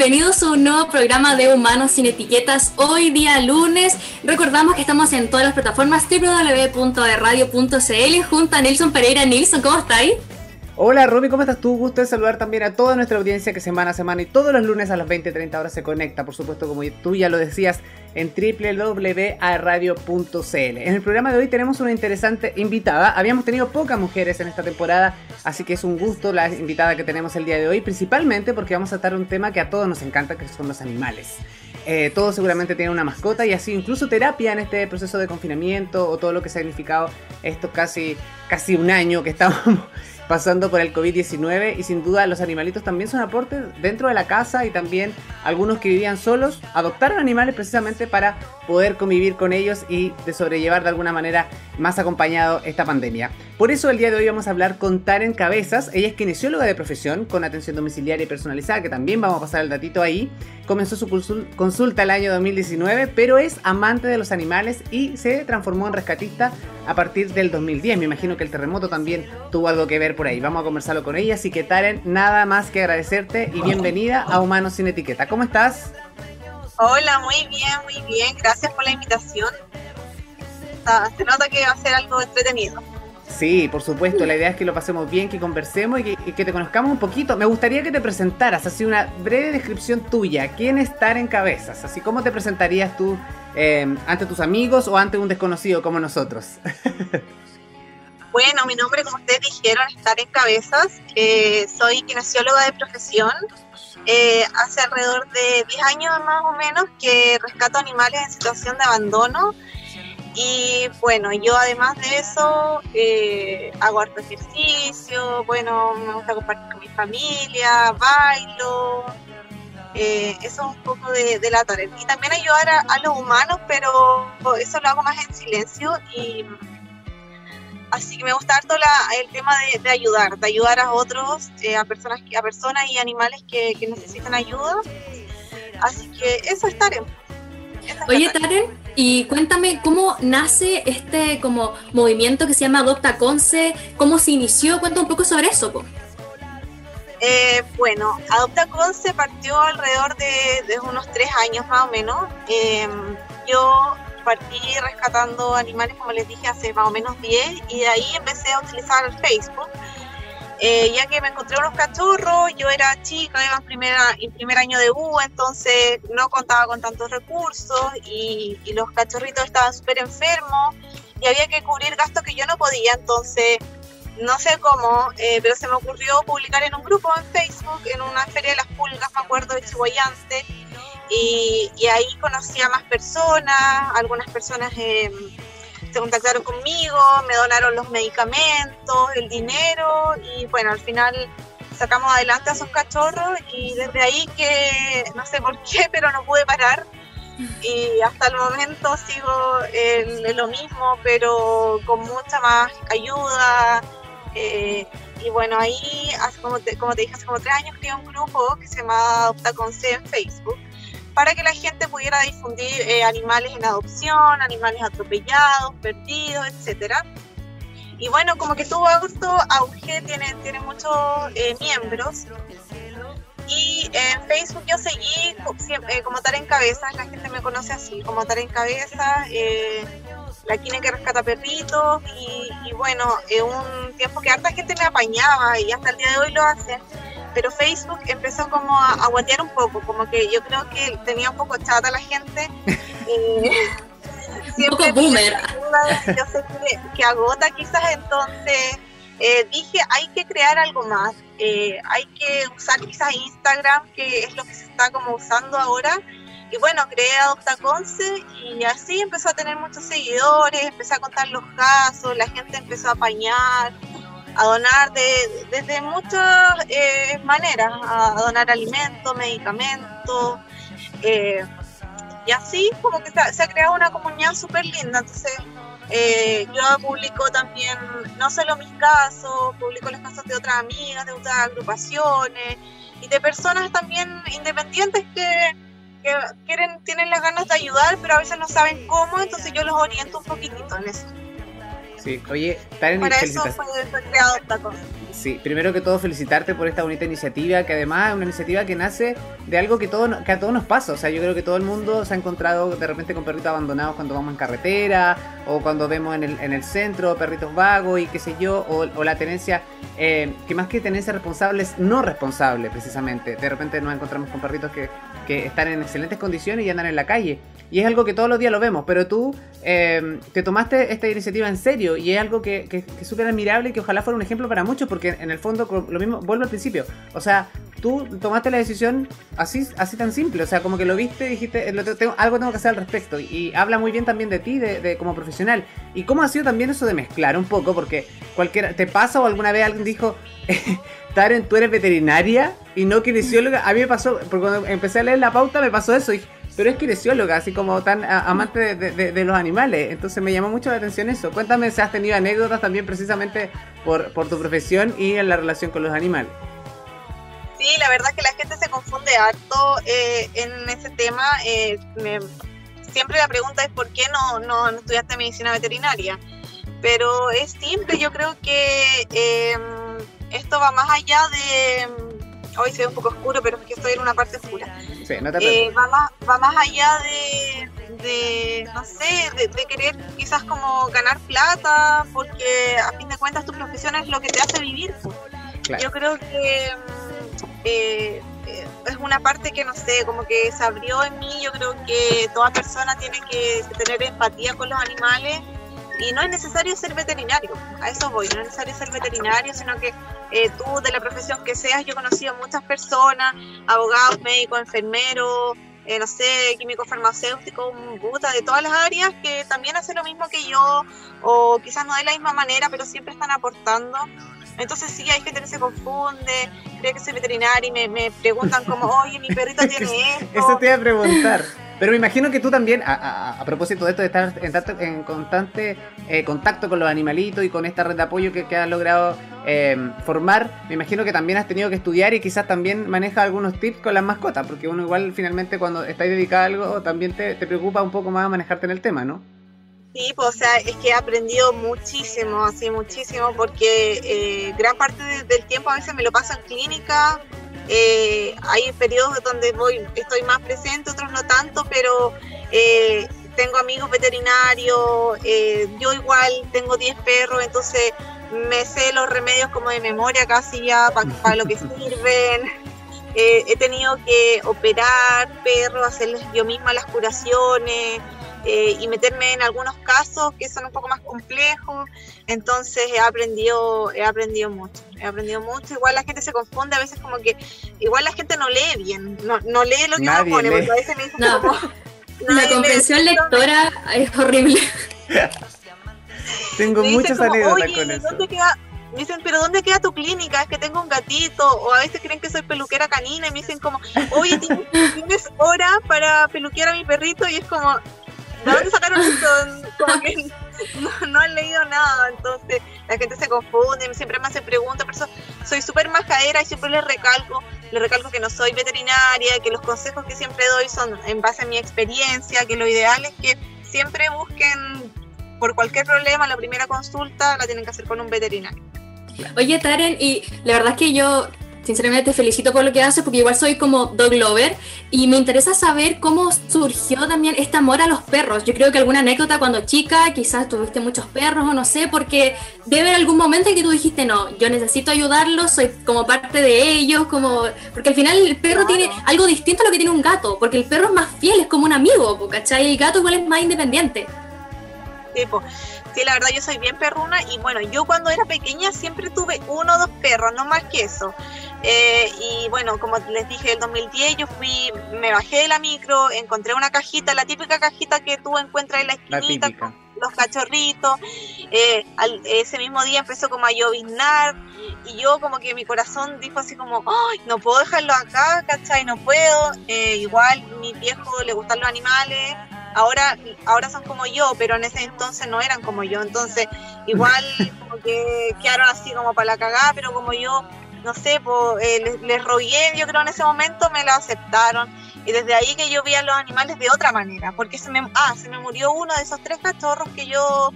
bienvenidos a un nuevo programa de Humanos sin Etiquetas. Hoy día lunes, recordamos que estamos en todas las plataformas www.radio.cl junto a Nelson Pereira. Nelson, ¿cómo estáis? Hola Romy, ¿cómo estás tú? Gusto de saludar también a toda nuestra audiencia que semana a semana y todos los lunes a las 20-30 horas se conecta, por supuesto, como tú ya lo decías, en www.radio.cl. En el programa de hoy tenemos una interesante invitada. Habíamos tenido pocas mujeres en esta temporada, así que es un gusto la invitada que tenemos el día de hoy, principalmente porque vamos a tratar un tema que a todos nos encanta, que son los animales. Eh, todos seguramente tienen una mascota y así incluso terapia en este proceso de confinamiento o todo lo que ha significado estos casi, casi un año que estamos pasando por el COVID-19 y sin duda los animalitos también son aportes dentro de la casa y también algunos que vivían solos adoptaron animales precisamente para poder convivir con ellos y sobrellevar de alguna manera más acompañado esta pandemia. Por eso el día de hoy vamos a hablar con Taren Cabezas, ella es kinesióloga de profesión con atención domiciliaria y personalizada, que también vamos a pasar el datito ahí. Comenzó su consulta el año 2019, pero es amante de los animales y se transformó en rescatista a partir del 2010. Me imagino que el terremoto también tuvo algo que ver por ahí. Vamos a conversarlo con ella, así que Taren, nada más que agradecerte y bienvenida a Humanos sin Etiqueta. ¿Cómo estás? Hola, muy bien, muy bien. Gracias por la invitación. Se nota que va a ser algo entretenido. Sí, por supuesto. La idea es que lo pasemos bien, que conversemos y que, te conozcamos un poquito. Me gustaría que te presentaras, así una breve descripción tuya. ¿Quién es en Cabezas? Así, ¿cómo te presentarías tú eh, ante tus amigos o ante un desconocido como nosotros? bueno, mi nombre, como ustedes dijeron, es en Cabezas. Eh, soy kinesióloga de profesión. Eh, hace alrededor de 10 años más o menos que rescato animales en situación de abandono y bueno, yo además de eso eh, hago harto ejercicio, bueno, me gusta compartir con mi familia, bailo, eh, eso es un poco de, la tarea. Y también ayudar a, los humanos, pero eso lo hago más en silencio y así que me gusta harto el tema de, ayudar, de ayudar a otros, eh, a personas a personas y animales que, necesitan ayuda. Así que eso es Taren. Oye, Taren, y cuéntame cómo nace este como movimiento que se llama Adopta Conce, cómo se inició, cuenta un poco sobre eso. Eh, bueno, Adopta Conce partió alrededor de, unos tres años más o menos. Em, yo partí rescatando animales, como les dije, hace más o menos 10 y de ahí empecé a utilizar Facebook eh, ya que me encontré unos cachorros, yo era chica, iba en, primera, en primer año de U, entonces no contaba con tantos recursos y, los cachorritos estaban súper enfermos y había que cubrir gastos que yo no podía, entonces no sé cómo, eh, pero se me ocurrió publicar en un grupo en Facebook, en una feria de las pulgas, me acuerdo, de Chihuayante, y, ahí conocí a más personas, algunas personas... Eh, se contactaron conmigo, me donaron los medicamentos, el dinero y bueno, al final sacamos adelante a esos cachorros y desde ahí que no sé por qué, pero no pude parar y hasta el momento sigo en, lo mismo, pero con mucha más ayuda. Eh, y bueno, ahí, hace como te, como te dije, hace como tres años creé un grupo que se llama Adopta con C en Facebook para que la gente pudiera difundir eh, animales en adopción, animales atropellados, perdidos, etcétera. Y bueno, como que tuvo auto auge, tiene, tiene muchos eh, miembros. Y en Facebook yo seguí eh, como tal en cabeza, la gente me conoce así, como tal en cabeza, la quine que rescata perritos. Y, y bueno, un tiempo que harta gente me apañaba y hasta el día de hoy lo hacen pero Facebook empezó como a, guatear un poco, como que yo creo que tenía un poco chata la gente. un poco boomer. Yo sé que, agota quizás, entonces eh, dije, hay que crear algo más, eh, hay que usar quizás Instagram, que es lo que se está como usando ahora. Y bueno, creé Adopta Conce y así empezó a tener muchos seguidores, empecé a contar los casos, la gente empezó a apañar, a donar de, desde muchas eh, maneras, a donar alimentos, medicamentos, eh, y así como que se, ha creado una comunidad súper linda. Entonces, eh, yo publico también, no solo mis casos, publico los casos de otras amigas, de otras agrupaciones y de personas también independientes que, que quieren, tienen las ganas de ayudar, pero a veces no saben cómo, entonces yo los oriento un poquitito en eso. Sí, oye, Para eso fue, fue creado Octaconce. Sí, primero que todo felicitarte por esta bonita iniciativa, que además es una iniciativa que nace de algo que, todo, que a todos nos pasa. O sea, yo creo que todo el mundo se ha encontrado de repente con perritos abandonados cuando vamos en carretera, o cuando vemos en el, en el centro perritos vagos y qué sé yo, o, la tenencia, eh, que más que tenencia responsable es no responsable precisamente. De repente nos encontramos con perritos que, que están en excelentes condiciones y andan en la calle. Y es algo que todos los días lo vemos, pero tú eh, te tomaste esta iniciativa en serio y es algo que, que, que es súper admirable y que ojalá fuera un ejemplo para muchos, porque en el fondo lo mismo, vuelvo al principio, o sea, tú tomaste la decisión así, así tan simple, o sea, como que lo viste dijiste, eh, tengo, algo tengo que hacer al respecto, y, habla muy bien también de ti, de, como profesional, y cómo ha sido también eso de mezclar un poco, porque cualquiera, ¿te pasa o alguna vez alguien dijo... Taren, tú eres veterinaria y no kinesióloga. A mí me pasó, porque cuando empecé a leer la pauta me pasó eso. Y pero es kinesióloga, así como tan amante de, los animales. Entonces me llamó mucho la atención eso. Cuéntame si has tenido anécdotas también precisamente por, por tu profesión y en la relación con los animales. Sí, la verdad es que la gente se confunde harto eh, en ese tema. Eh, siempre la pregunta es por qué no, no, estudiaste medicina veterinaria. Pero es simple, yo creo que eh, esto va más allá de hoy se ve un poco oscuro, pero es que estoy en una parte oscura. Sí, no te eh, va, más, va más allá de, no sé, de, querer quizás como ganar plata, porque a fin de cuentas tu profesión es lo que te hace vivir. Yo creo que mm, eh, es una parte que, no sé, como que se abrió en mí. Yo creo que toda persona tiene que tener empatía con los animales y no es necesario ser veterinario, a eso voy, no es necesario ser veterinario, sino que eh, tú de la profesión que seas, yo he conocido muchas personas, abogados, médicos, enfermeros, eh, no sé, químicos farmacéuticos, puta, de todas las áreas que también hacen lo mismo que yo, o quizás no de la misma manera, pero siempre están aportando. Entonces sí, hay gente que se confunde, cree que soy veterinaria y me, me preguntan como, oye, mi perrito tiene esto. Eso te iba a preguntar. Pero me imagino que tú también, a, propósito de esto de estar en, constante eh, contacto con los animalitos y con esta red de apoyo que, has logrado eh, formar, me imagino que también has tenido que estudiar y quizás también manejas algunos tips con las mascotas, porque uno igual finalmente cuando estás dedicado a algo también te, preocupa un poco más manejarte en el tema, ¿no? Sí, pues, o sea, es que he aprendido muchísimo, así muchísimo, porque eh, gran parte del tiempo a veces me lo paso en clínica, eh, hay periodos donde voy, estoy más presente, otros no tanto, pero eh, tengo amigos veterinarios, eh, yo igual tengo 10 perros, entonces me sé los remedios como de memoria casi ya para lo que sirven. he tenido que operar perros, hacerles yo misma las curaciones. Eh, y meterme en algunos casos que son un poco más complejos. Entonces he aprendido, he aprendido mucho, he aprendido mucho. Igual la gente se confunde a veces como que, igual la gente no lee bien, no, no lee lo que uno pone, porque a veces me dicen como... La comprensión lectora es horrible. Tengo muchas anécdotas con eso. me dicen, pero ¿dónde queda tu clínica? Es que tengo un gatito. O a veces creen que soy peluquera canina y me dicen como, oye, ¿tienes, ¿tienes hora para peluquear a mi perrito? Y es como, ¿De dónde sacaron esto? Como que no, han leído nada, entonces la gente se confunde, siempre me hacen preguntas, por eso soy súper majadera y siempre les recalco, les recalco que no soy veterinaria, que los consejos que siempre doy son en base a mi experiencia, que lo ideal es que siempre busquen por cualquier problema, la primera consulta la tienen que hacer con un veterinario. Oye, Taren, y la verdad es que yo sinceramente te felicito por lo que haces porque igual soy como dog lover y me interesa saber cómo surgió también este amor a los perros. Yo creo que alguna anécdota cuando chica, quizás tuviste muchos perros o no sé, porque debe haber algún momento en que tú dijiste, no, yo necesito ayudarlos, soy como parte de ellos, como porque al final el perro tiene algo distinto a lo que tiene un gato, porque el perro es más fiel, es como un amigo, ¿cachai? Y el gato igual es más independiente. Tipo, sí, la verdad yo soy bien perruna y bueno, yo cuando era pequeña siempre tuve uno o dos perros, no más que eso. Eh, y bueno, como les dije, el 2010 yo fui, me bajé de la micro, encontré una cajita, la típica cajita que tú encuentras en la esquinita con los cachorritos. Eh, ese mismo día empezó como a lloviznar y yo como que mi corazón dijo así como, ¡ay, no puedo dejarlo acá, ¿cachai? No puedo. Eh, igual mi viejo le gustan los animales. Ahora, ahora son como yo, pero en ese entonces no eran como yo. Entonces, igual como que quedaron así como para la cagada, pero como yo no sé, pues, les, rogué, yo creo en ese momento me lo aceptaron. Y desde ahí que yo vi a los animales de otra manera, porque se me, ah, se me murió uno de esos tres cachorros que yo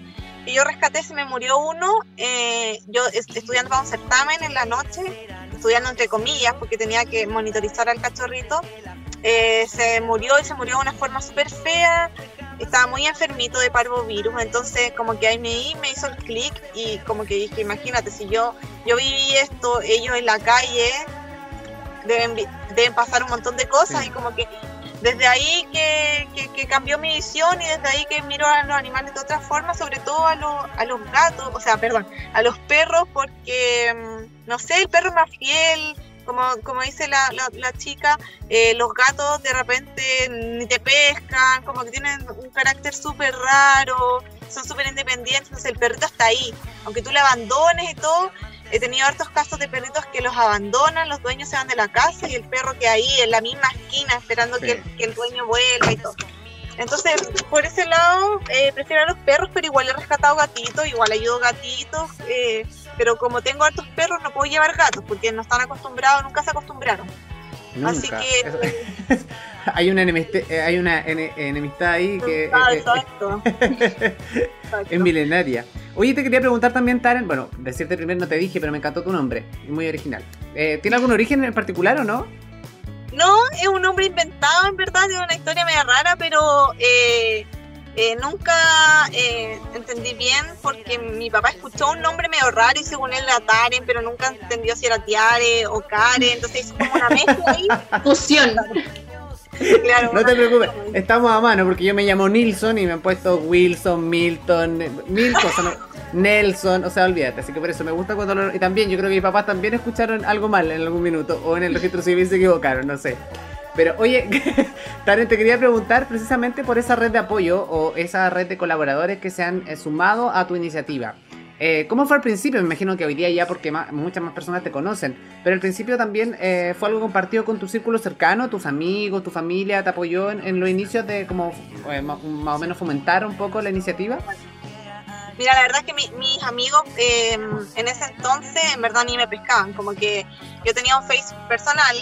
que yo rescaté se me murió uno, eh, yo estudiando para un certamen en la noche, estudiando entre comillas porque tenía que monitorizar al cachorrito, eh, se murió y se murió de una forma súper fea, estaba muy enfermito de parvovirus, entonces como que ahí me, me hizo el clic y como que dije, imagínate, si yo, yo viví esto, ellos en la calle, deben, deben pasar un montón de cosas y como que desde ahí que, que, cambió mi visión y desde ahí que miro a los animales de otra forma, sobre todo a, los, a los gatos, o sea, perdón, a los perros, porque, mm, no sé, el perro es más fiel, como, como dice la, la, chica, eh, los gatos de repente ni te pescan, como que tienen un carácter súper raro, son súper independientes, entonces el perrito está ahí, aunque tú le abandones y todo, he tenido hartos casos de perritos que los abandonan, los dueños se van de la casa y el perro que ahí en la misma esquina esperando que, el, dueño vuelva y todo. Entonces, por ese lado, eh, prefiero a los perros, pero igual he rescatado gatitos, igual ayudo gatitos, eh, pero como tengo hartos perros no puedo llevar gatos porque no están acostumbrados, nunca se acostumbraron. Así que... hay una enemistad, eh, hay una enemistad ahí que... Ah, exacto. es milenaria. Oye, te quería preguntar también, Taren, bueno, decirte primero no te dije, pero me encantó tu nombre, muy original. Eh, ¿Tiene algún origen en particular o no? No, es un nombre inventado, en verdad, es una historia media rara, pero eh, eh, nunca entendí bien porque mi papá escuchó un nombre medio raro y según él era Taren, pero nunca entendió si era Tiare o Karen, entonces hizo como una mezcla ahí. Fusión. no te preocupes, estamos a mano porque yo me llamo Nilsson y me han puesto Wilson, Milton, mil cosas, Nelson, o sea, olvídate. Así que por eso me gusta cuando lo, Y también yo creo que mis papás también escucharon algo mal en algún minuto o en el registro civil se equivocaron, no sé. Pero oye, Taren, te quería preguntar precisamente por esa red de apoyo o esa red de colaboradores que se han eh, sumado a tu iniciativa. Eh, ¿Cómo fue al principio? Me imagino que hoy día ya porque muchas más personas te conocen, pero al principio también eh, fue algo compartido con tu círculo cercano, tus amigos, tu familia, te apoyó en, los inicios de como eh, más o menos fomentar un poco la iniciativa. Mira, la verdad es que mis amigos en ese entonces en verdad ni me pescaban, como que yo tenía un Facebook personal,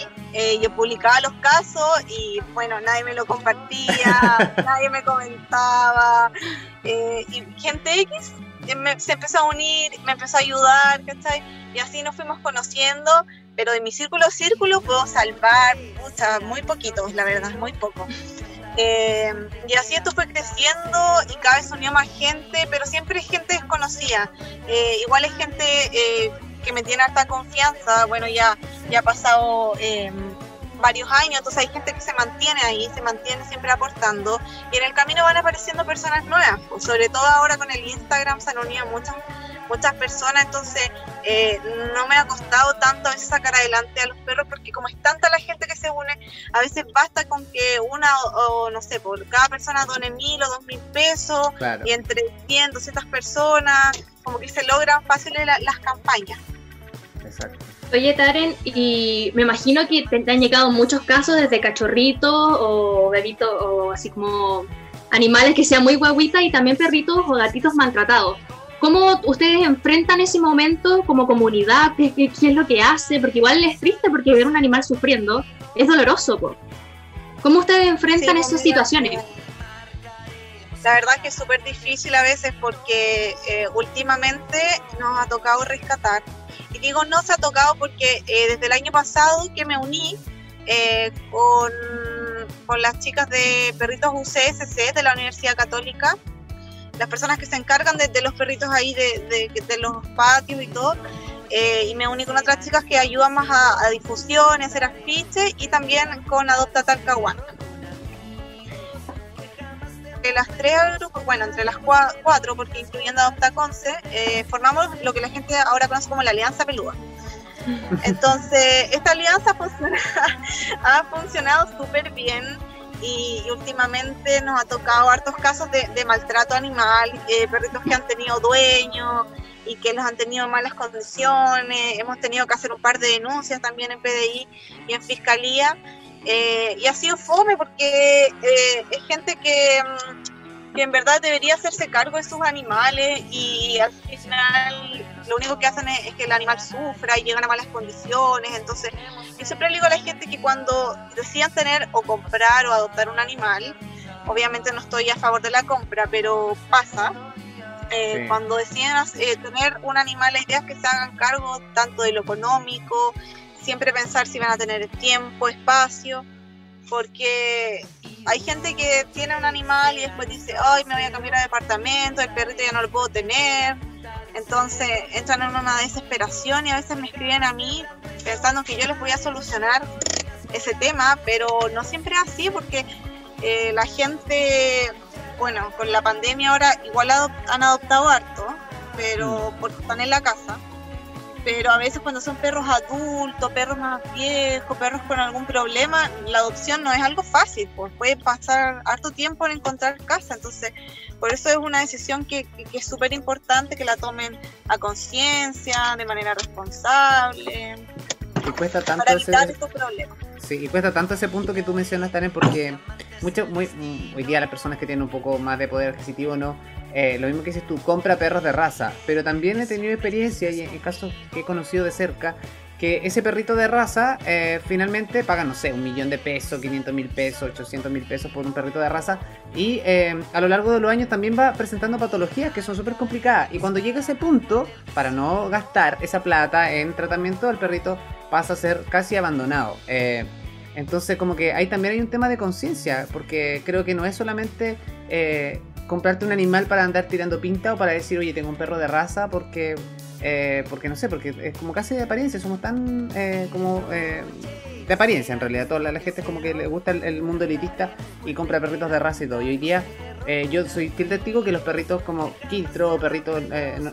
yo publicaba los casos y bueno, nadie me lo compartía, nadie me comentaba, y gente X se empezó a unir, me empezó a ayudar, ¿cachai? Y así nos fuimos conociendo, pero de mi círculo círculo puedo salvar muy poquitos, la verdad, muy poco. Eh, y así esto fue creciendo y cada vez unió más gente, pero siempre es gente desconocida. Eh, igual es gente eh, que me tiene harta confianza. Bueno, ya, ya ha pasado varios años, entonces hay gente que se mantiene ahí, se mantiene siempre aportando y en el camino van apareciendo personas nuevas, pues, sobre todo ahora con el Instagram se han unido muchas muchas personas, entonces eh, no me ha costado tanto a veces sacar adelante a los perros porque como es tanta la gente que se une, a veces basta con que una o, no sé, por cada persona done mil o dos mil pesos y entre 100, 200 personas, como que se logran fáciles las campañas. Exacto. Oye, Taren, y me imagino que te, han llegado muchos casos desde cachorritos o bebitos o así como animales que sean muy guaguitas y también perritos o gatitos maltratados. ¿Cómo ustedes enfrentan ese momento como comunidad? ¿Qué, es lo que hace? Porque igual es triste porque ver un animal sufriendo es doloroso. ¿Cómo ustedes enfrentan esas situaciones? La verdad que es súper difícil a veces porque eh, últimamente nos ha tocado rescatar y digo no se ha tocado porque eh, desde el año pasado que me uní eh, con, con, las chicas de perritos UCSC de la Universidad Católica, las personas que se encargan de, los perritos ahí, de, de, los patios y todo, eh, y me uní con otras chicas que ayudan más a, a difusión, a hacer afiches y también con Adopta Talcahuano las tres grupos, bueno, entre las cuatro, porque incluyendo Adopta Conce, eh, formamos lo que la gente ahora conoce como la Alianza Peluda. Entonces, esta alianza ha funcionado súper bien y, últimamente nos ha tocado hartos casos de, maltrato animal, eh, perritos que han tenido dueños y que los han tenido en malas condiciones. Hemos tenido que hacer un par de denuncias también en PDI y en Fiscalía eh, y ha sido fome porque eh, es gente que, mm, que, en verdad debería hacerse cargo de sus animales y al final lo único que hacen es, que el animal sufra y llegan a malas condiciones. Entonces, yo siempre le digo a la gente que cuando decidan tener o comprar o adoptar un animal, obviamente no estoy a favor de la compra, pero pasa. Eh, cuando deciden eh, tener un animal, la idea es que se hagan cargo tanto de lo económico, siempre pensar si van a tener tiempo, espacio, porque hay gente que tiene un animal y después dice, ay, me voy a cambiar de departamento, el perrito ya no lo puedo tener. Entonces entran en una desesperación y a veces me escriben a mí pensando que yo les voy a solucionar ese tema, pero no siempre es así porque eh, la gente bueno, con la pandemia ahora igual han adoptado harto, pero mm. porque están en la casa. Pero a veces cuando son perros adultos, perros más viejos, perros con algún problema, la adopción no es algo fácil, pues puede pasar harto tiempo en encontrar casa. Entonces, por eso es una decisión que, es súper importante que la tomen a conciencia, de manera responsable. Y cuesta tanto para evitar estos problemas. Sí, y cuesta tanto ese punto que tú mencionas, también porque mucho, muy, hoy día las personas que tienen un poco más de poder adquisitivo, ¿no? Eh, lo mismo que dices tú, compra perros de raza. Pero también he tenido experiencia y en casos que he conocido de cerca, que ese perrito de raza eh, finalmente paga, no sé, un millón de pesos, 500 mil pesos, 800 mil pesos por un perrito de raza. Y eh, a lo largo de los años también va presentando patologías que son súper complicadas. Y cuando llega ese punto, para no gastar esa plata en tratamiento, el perrito pasa a ser casi abandonado. Eh, entonces como que ahí también hay un tema de conciencia, porque creo que no es solamente comprarte un animal para andar tirando pinta o para decir, oye, tengo un perro de raza, porque, eh, porque no sé, porque es como casi de apariencia, somos tan como de apariencia en realidad. Toda la, gente es como que le gusta el, mundo elitista y compra perritos de raza y todo. Y hoy día yo soy testigo que los perritos como quiltro, perritos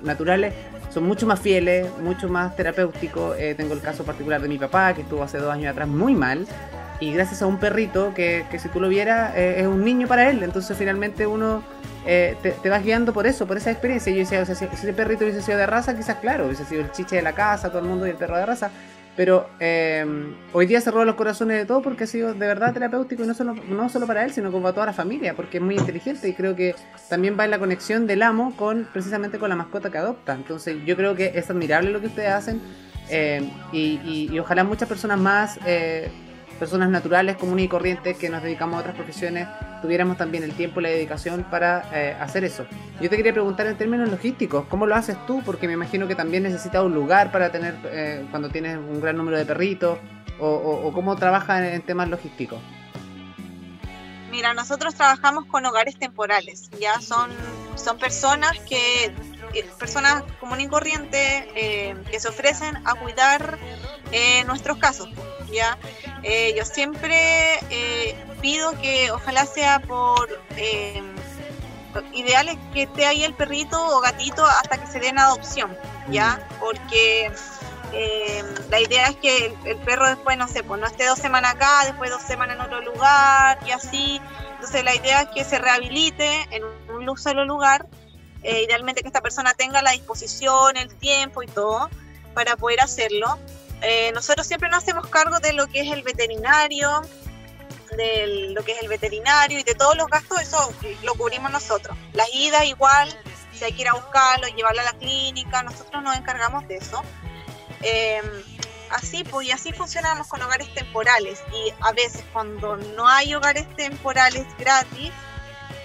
naturales, son mucho más fieles, mucho más terapéuticos. Eh, tengo el caso particular de mi papá, que estuvo hace dos años atrás muy mal. Y gracias a un perrito que, que si tú lo vieras, eh, es un niño para él. Entonces finalmente uno eh, te, vas guiando por eso, por esa experiencia. Y yo decía, o sea, si, ese perrito hubiese sido de raza, quizás claro, hubiese sido el chiche de la casa, todo el mundo y el perro de raza. Pero eh, hoy día roba los corazones de todo porque ha sido de verdad terapéutico y no solo, no solo para él, sino como para toda la familia, porque es muy inteligente y creo que también va en la conexión del amo con precisamente con la mascota que adopta. Entonces yo creo que es admirable lo que ustedes hacen eh, y, ojalá muchas personas más personas naturales, comunes y corrientes que nos dedicamos a otras profesiones, tuviéramos también el tiempo y la dedicación para eh, hacer eso. Yo te quería preguntar en términos logísticos, ¿cómo lo haces tú? Porque me imagino que también necesitas un lugar para tener, eh, cuando tienes un gran número de perritos, o, cómo trabajas en, temas logísticos. Mira, nosotros trabajamos con hogares temporales, ya son, son personas que personas comunes y corrientes eh, que se ofrecen a cuidar nuestros casos. ¿Ya? Eh, yo siempre eh, pido que ojalá sea por eh, ideales que esté ahí el perrito o gatito hasta que se den adopción, ¿ya? Mm. Porque la idea es que el, perro después, no sé, pues no esté dos semanas acá, después dos semanas en otro lugar y así. Entonces la idea es que se rehabilite en un solo lugar, idealmente que esta persona tenga la disposición, el tiempo y todo para poder hacerlo. Eh, nosotros siempre nos hacemos cargo de lo que es el veterinario, de lo que es el veterinario y de todos los gastos, eso lo cubrimos nosotros. Las idas igual, si hay que ir a buscarlo, llevarlo a la clínica, nosotros nos encargamos de eso. Em, así pues, y así funcionamos con hogares temporales. Y a veces cuando no hay hogares temporales gratis,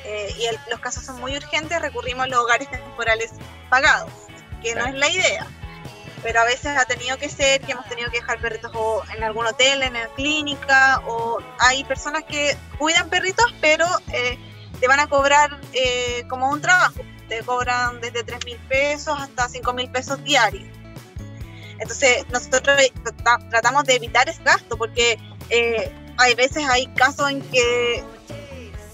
eh, y los casos son muy urgentes, recurrimos a los hogares temporales pagados, que no es la idea pero a veces ha tenido que ser que hemos tenido que dejar perritos en algún hotel, en la clínica, o hay personas que cuidan perritos, pero eh, te van a cobrar eh, como un trabajo. Te cobran desde 3 mil pesos hasta 5 mil pesos diarios. Entonces, nosotros tratamos de evitar ese gasto porque eh, hay veces, hay casos en que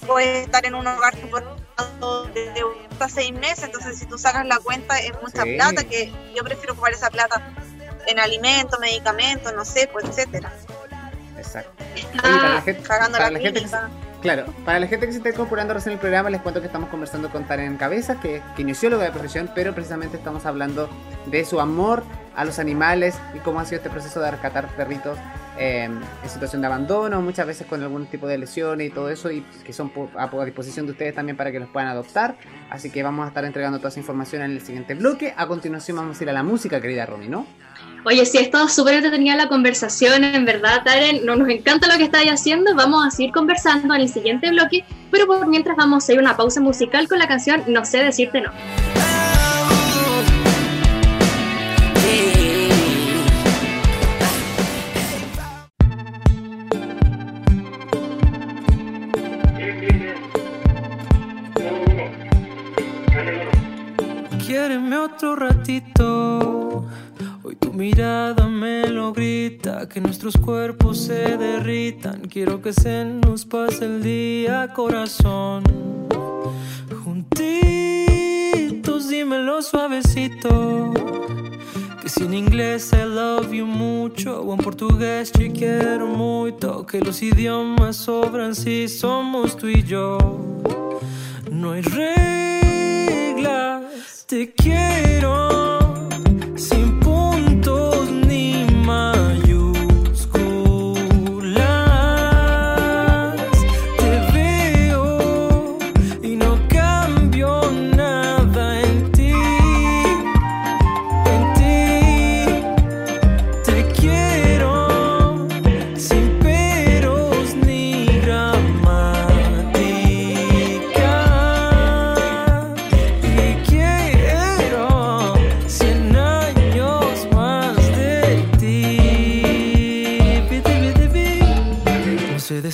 puedes estar en un hogar de hasta seis meses, entonces si tú sacas la cuenta es mucha plata, que yo prefiero ocupar esa plata en alimentos, medicamentos, no sé, pues etcétera. Exacto. para la gente, para la, gente Claro, para la gente que se está incorporando recién el programa, les cuento que estamos conversando con Taren Cabeza, que, que kinesióloga de profesión, pero precisamente estamos hablando de su amor a los animales y cómo ha sido este proceso de rescatar perritos em, en situación de abandono, muchas veces con algún tipo de lesiones y todo eso, y que son a, disposición de ustedes también para que los puedan adoptar. Así que vamos a estar entregando toda esa información en el siguiente bloque. A continuación vamos a ir a la música, querida Romy, ¿no? Oye, sí, ha estado súper entretenida la conversación, en verdad, Taren, no, nos encanta lo que estáis haciendo, vamos a seguir conversando en el siguiente bloque, pero por mientras vamos a ir a una pausa musical con la canción No sé decirte no. Otro ratito. Hoy tu mirada me lo grita, que nuestros cuerpos se derritan. Quiero que se nos pase el día, corazón. Juntitos, dímelo suavecito. Que si en inglés I love you mucho, o en portugués te quiero mucho. Que los idiomas sobran si somos tú y yo. No hay reglas, te quiero.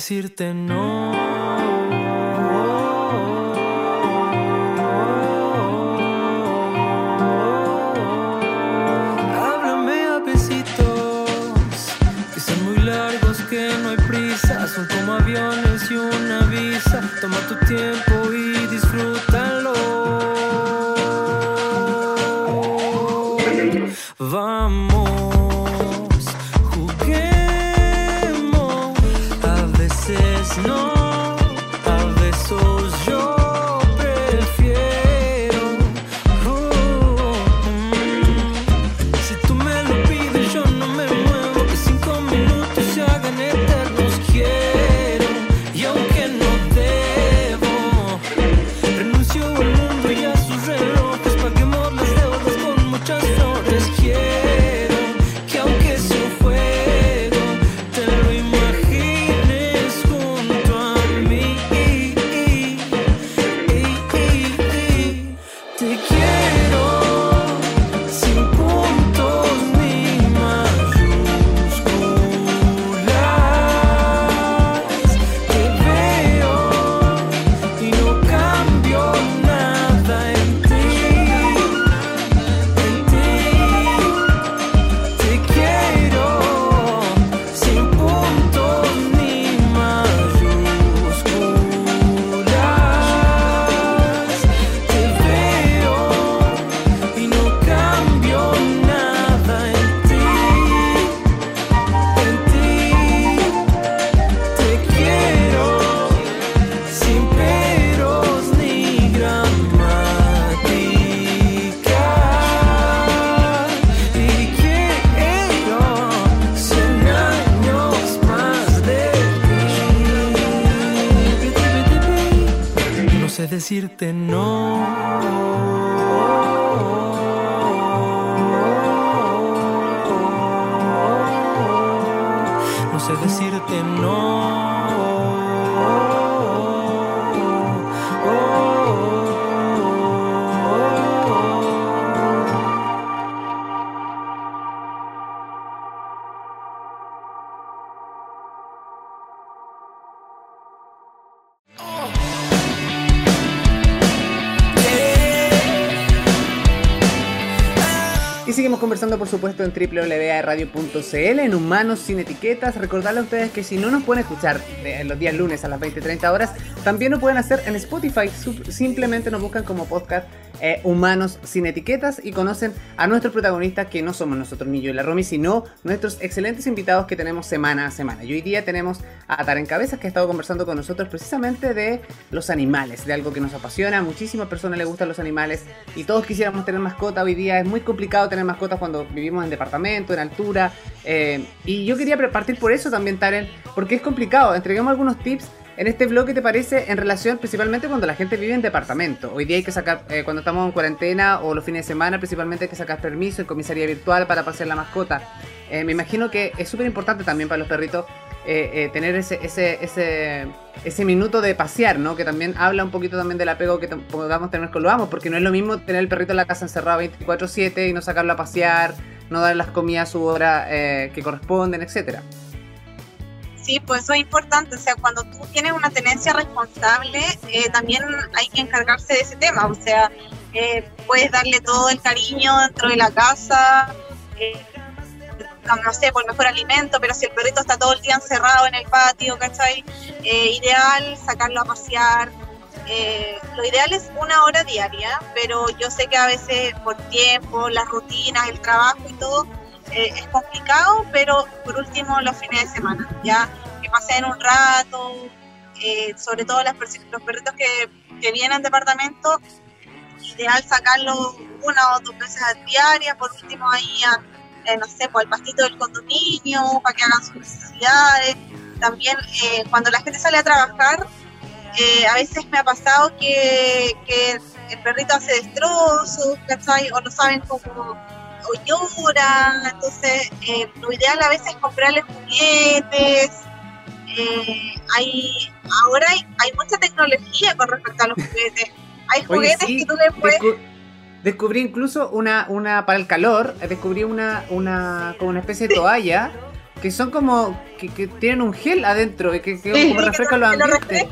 Decirte no. Háblame a besitos, que son muy largos, que no hay prisa, son como aviones y una visa. Toma tu tiempo por supuesto, en www.radio.cl, en Humanos Sin Etiquetas. Recordarle a ustedes que si no nos pueden escuchar los días lunes a las 20-30 horas, también lo pueden hacer en Spotify. Simplemente nos buscan como podcast eh, Humanos Sin Etiquetas y conocen a nuestros protagonistas, que no somos nosotros, ni yo y la Romy, sino nuestros excelentes invitados que tenemos semana a semana. Y hoy día tenemos a Taren Cabezas, que ha estado conversando con nosotros precisamente de los animales, de algo que nos apasiona. muchísimas personas les gustan los animales y todos quisiéramos tener mascota. Hoy día es muy complicado tener mascotas cuando vivimos en departamento, en altura. Eh, y yo quería partir por eso también, Taren, porque es complicado. Entreguemos algunos tips en este blog, ¿qué te parece en relación principalmente cuando la gente vive en departamento? Hoy día hay que sacar, eh, cuando estamos en cuarentena o los fines de semana, principalmente hay que sacar permiso en comisaría virtual para pasear la mascota. Eh, me imagino que es súper importante también para los perritos eh, tener ese, ese, ese, ese, minuto de pasear, ¿no? Que también habla un poquito también del apego que podamos tener con los amos, porque no es lo mismo tener el perrito en la casa encerrado 24/7 y no sacarlo a pasear, no darle las comidas a su hora que corresponden, etcétera. Sí, pues eso es importante. O sea, cuando tú tienes una tenencia responsable, eh, también hay que encargarse de ese tema. O sea, eh, puedes darle todo el cariño dentro de la casa, eh, no, sé, por mejor alimento, pero si el perrito está todo el día encerrado en el patio, ¿cachai? Ideal sacarlo a pasear. lo ideal es una hora diaria, pero yo sé que a veces por tiempo, las rutinas, el trabajo y todo, es complicado, pero por último los fines de semana, ya que pasen un rato, sobre todo las, los perritos que, que vienen al departamento, ideal sacarlo una o dos veces al diaria, por último ahí, eh, no sé, por pues, el pastito del condominio, para que hagan sus necesidades. También eh, cuando la gente sale a trabajar, eh, a veces me ha pasado que, el perrito hace destrozos, ¿cachai? O no saben cómo, o entonces lo ideal a veces es comprarle juguetes. hay, ahora hay, hay mucha tecnología con respecto a los juguetes hay juguetes que tú le puedes... descubrí incluso una, una, para el calor, descubrí una, una, como una especie de toalla que son como, que, tienen un gel adentro, y que, que como refresca los ambientes.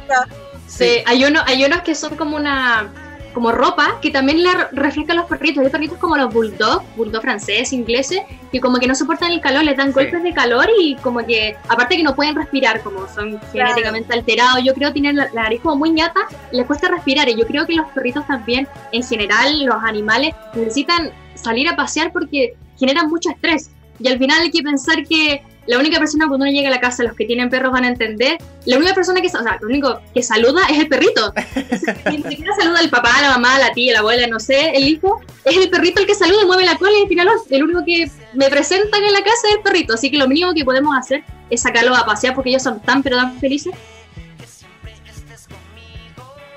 Sí, hay, uno, hay unos que son como una como ropa que también le refleja a los perritos. Hay perritos como los bulldog, bulldog francés, ingleses, que como que no soportan el calor, les dan golpes de calor y como que, aparte que no pueden respirar, como son genéticamente alterados, yo creo que tienen la, nariz como muy ñata, les cuesta respirar. Y yo creo que los perritos también, en general, los animales, necesitan salir a pasear porque generan mucho estrés. Y al final hay que pensar que la única persona cuando uno llega a la casa, los que tienen perros van a entender, la única persona que, o sea, lo único que saluda es el perrito. Ni siquiera saluda al papá, la mamá, la tía, la abuela, no sé, el hijo, es el perrito el que saluda, mueve la cola y al final el único que me presentan en la casa es el perrito, así que lo mínimo que podemos hacer es sacarlo a pasear porque ellos son tan pero tan felices.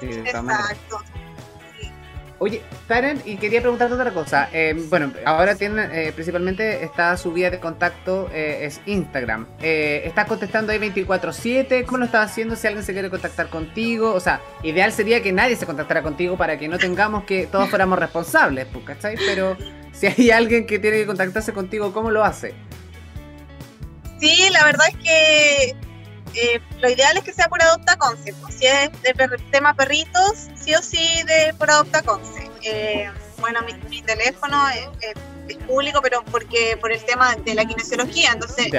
Exacto. Oye, Taren, y quería preguntarte otra cosa. Eh, bueno, ahora tienen, eh, principalmente está su vía de contacto eh, es Instagram. ¿Estás contestando ahí 24/7? ¿Cómo lo estás haciendo si alguien se quiere contactar contigo? O sea, ideal sería que nadie se contactara contigo para que no tengamos que todos fuéramos responsables, pues, ¿cachai? Pero si hay alguien que tiene que contactarse contigo, ¿cómo lo hace? Sí, la verdad es que eh, lo ideal es que sea por Adopta Conce. Pues, si es de tema perritos, sí o sí de por Adopta Conce. Eh, bueno, mi, teléfono es, público, pero porque por el tema de la kinesiología. Entonces,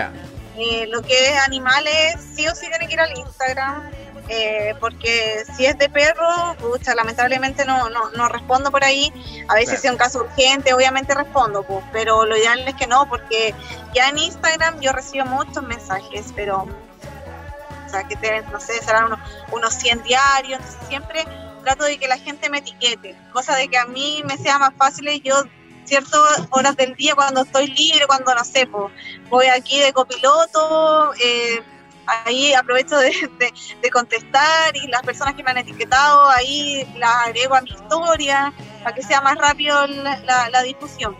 eh, lo que es animales, sí o sí tiene que ir al Instagram. porque si es de perro, pucha, lamentablemente no, no, no respondo por ahí. A veces si es un caso urgente, obviamente respondo, pues, pero lo ideal es que no, porque ya en Instagram yo recibo muchos mensajes, pero sea, que te, no sé, serán unos, unos 100 diarios, entonces siempre trato de que la gente me etiquete, cosa de que a mí me sea más fácil yo ciertas horas del día cuando estoy libre, cuando no sé, pues, voy aquí de copiloto, eh, ahí aprovecho de, contestar y las personas que me han etiquetado, ahí las agrego a mi historia para que sea más rápido la, difusión.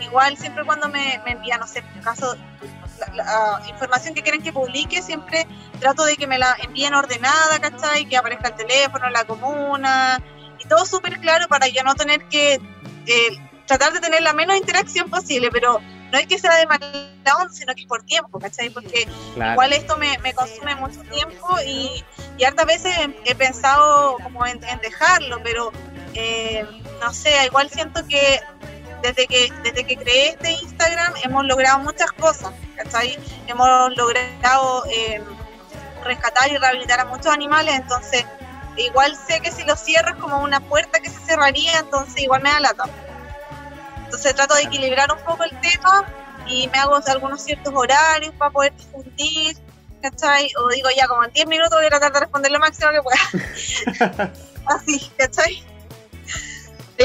Igual siempre cuando me, me envían, no sé, caso la, información que quieren que publique, siempre trato de que me la envíen ordenada, ¿cachai? Que aparezca el teléfono, la comuna, y todo súper claro para yo no tener que eh, tratar de tener la menos interacción posible, pero no es que sea de mala onda, sino que es por tiempo, ¿cachai? Porque igual esto me, consume mucho tiempo y, y hartas veces he, pensado como en, dejarlo, pero eh, no sé, igual siento que desde que, desde que creé este Instagram hemos logrado muchas cosas, ¿cachai? Hemos logrado eh, rescatar y rehabilitar a muchos animales, entonces igual sé que si lo cierro es como una puerta que se cerraría, entonces igual me da lata. Entonces trato de equilibrar un poco el tema y me hago algunos ciertos horarios para poder difundir, ¿cachai? O digo ya como en 10 minutos voy a tratar de responder lo máximo que pueda. Así, ¿cachai?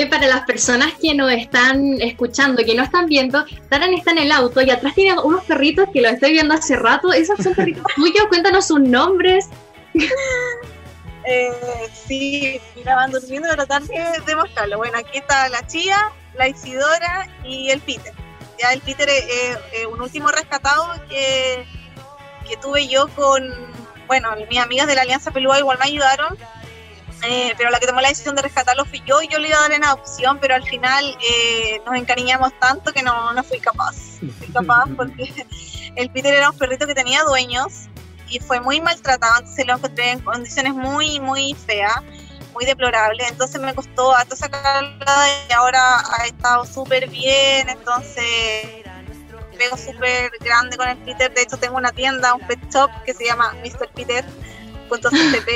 Para las personas que nos están escuchando, que no están viendo, Taran está en el auto y atrás tiene unos perritos que los estoy viendo hace rato. ¿Esos son perritos tuyos? Cuéntanos sus nombres. Eh, sí, mira, van durmiendo, pero tratar de, mostrarlo. Bueno, aquí está la Chía, la Isidora y el Peter. Ya el Peter es, un último rescatado que, que tuve yo con, bueno, mis amigas de la Alianza Pelúa igual me ayudaron eh, pero la que tomó la decisión de rescatarlo fui yo y yo le iba a dar en adopción, pero al final eh, nos encariñamos tanto que no, no fui capaz. fui capaz porque el Peter era un perrito que tenía dueños y fue muy maltratado, entonces lo encontré en condiciones muy, muy feas. muy deplorable. Entonces me costó hasta sacarla y ahora ha estado súper bien. Entonces pego súper grande con el Peter. De hecho, tengo una tienda, un pet shop que se llama Mr. Peter.ctp.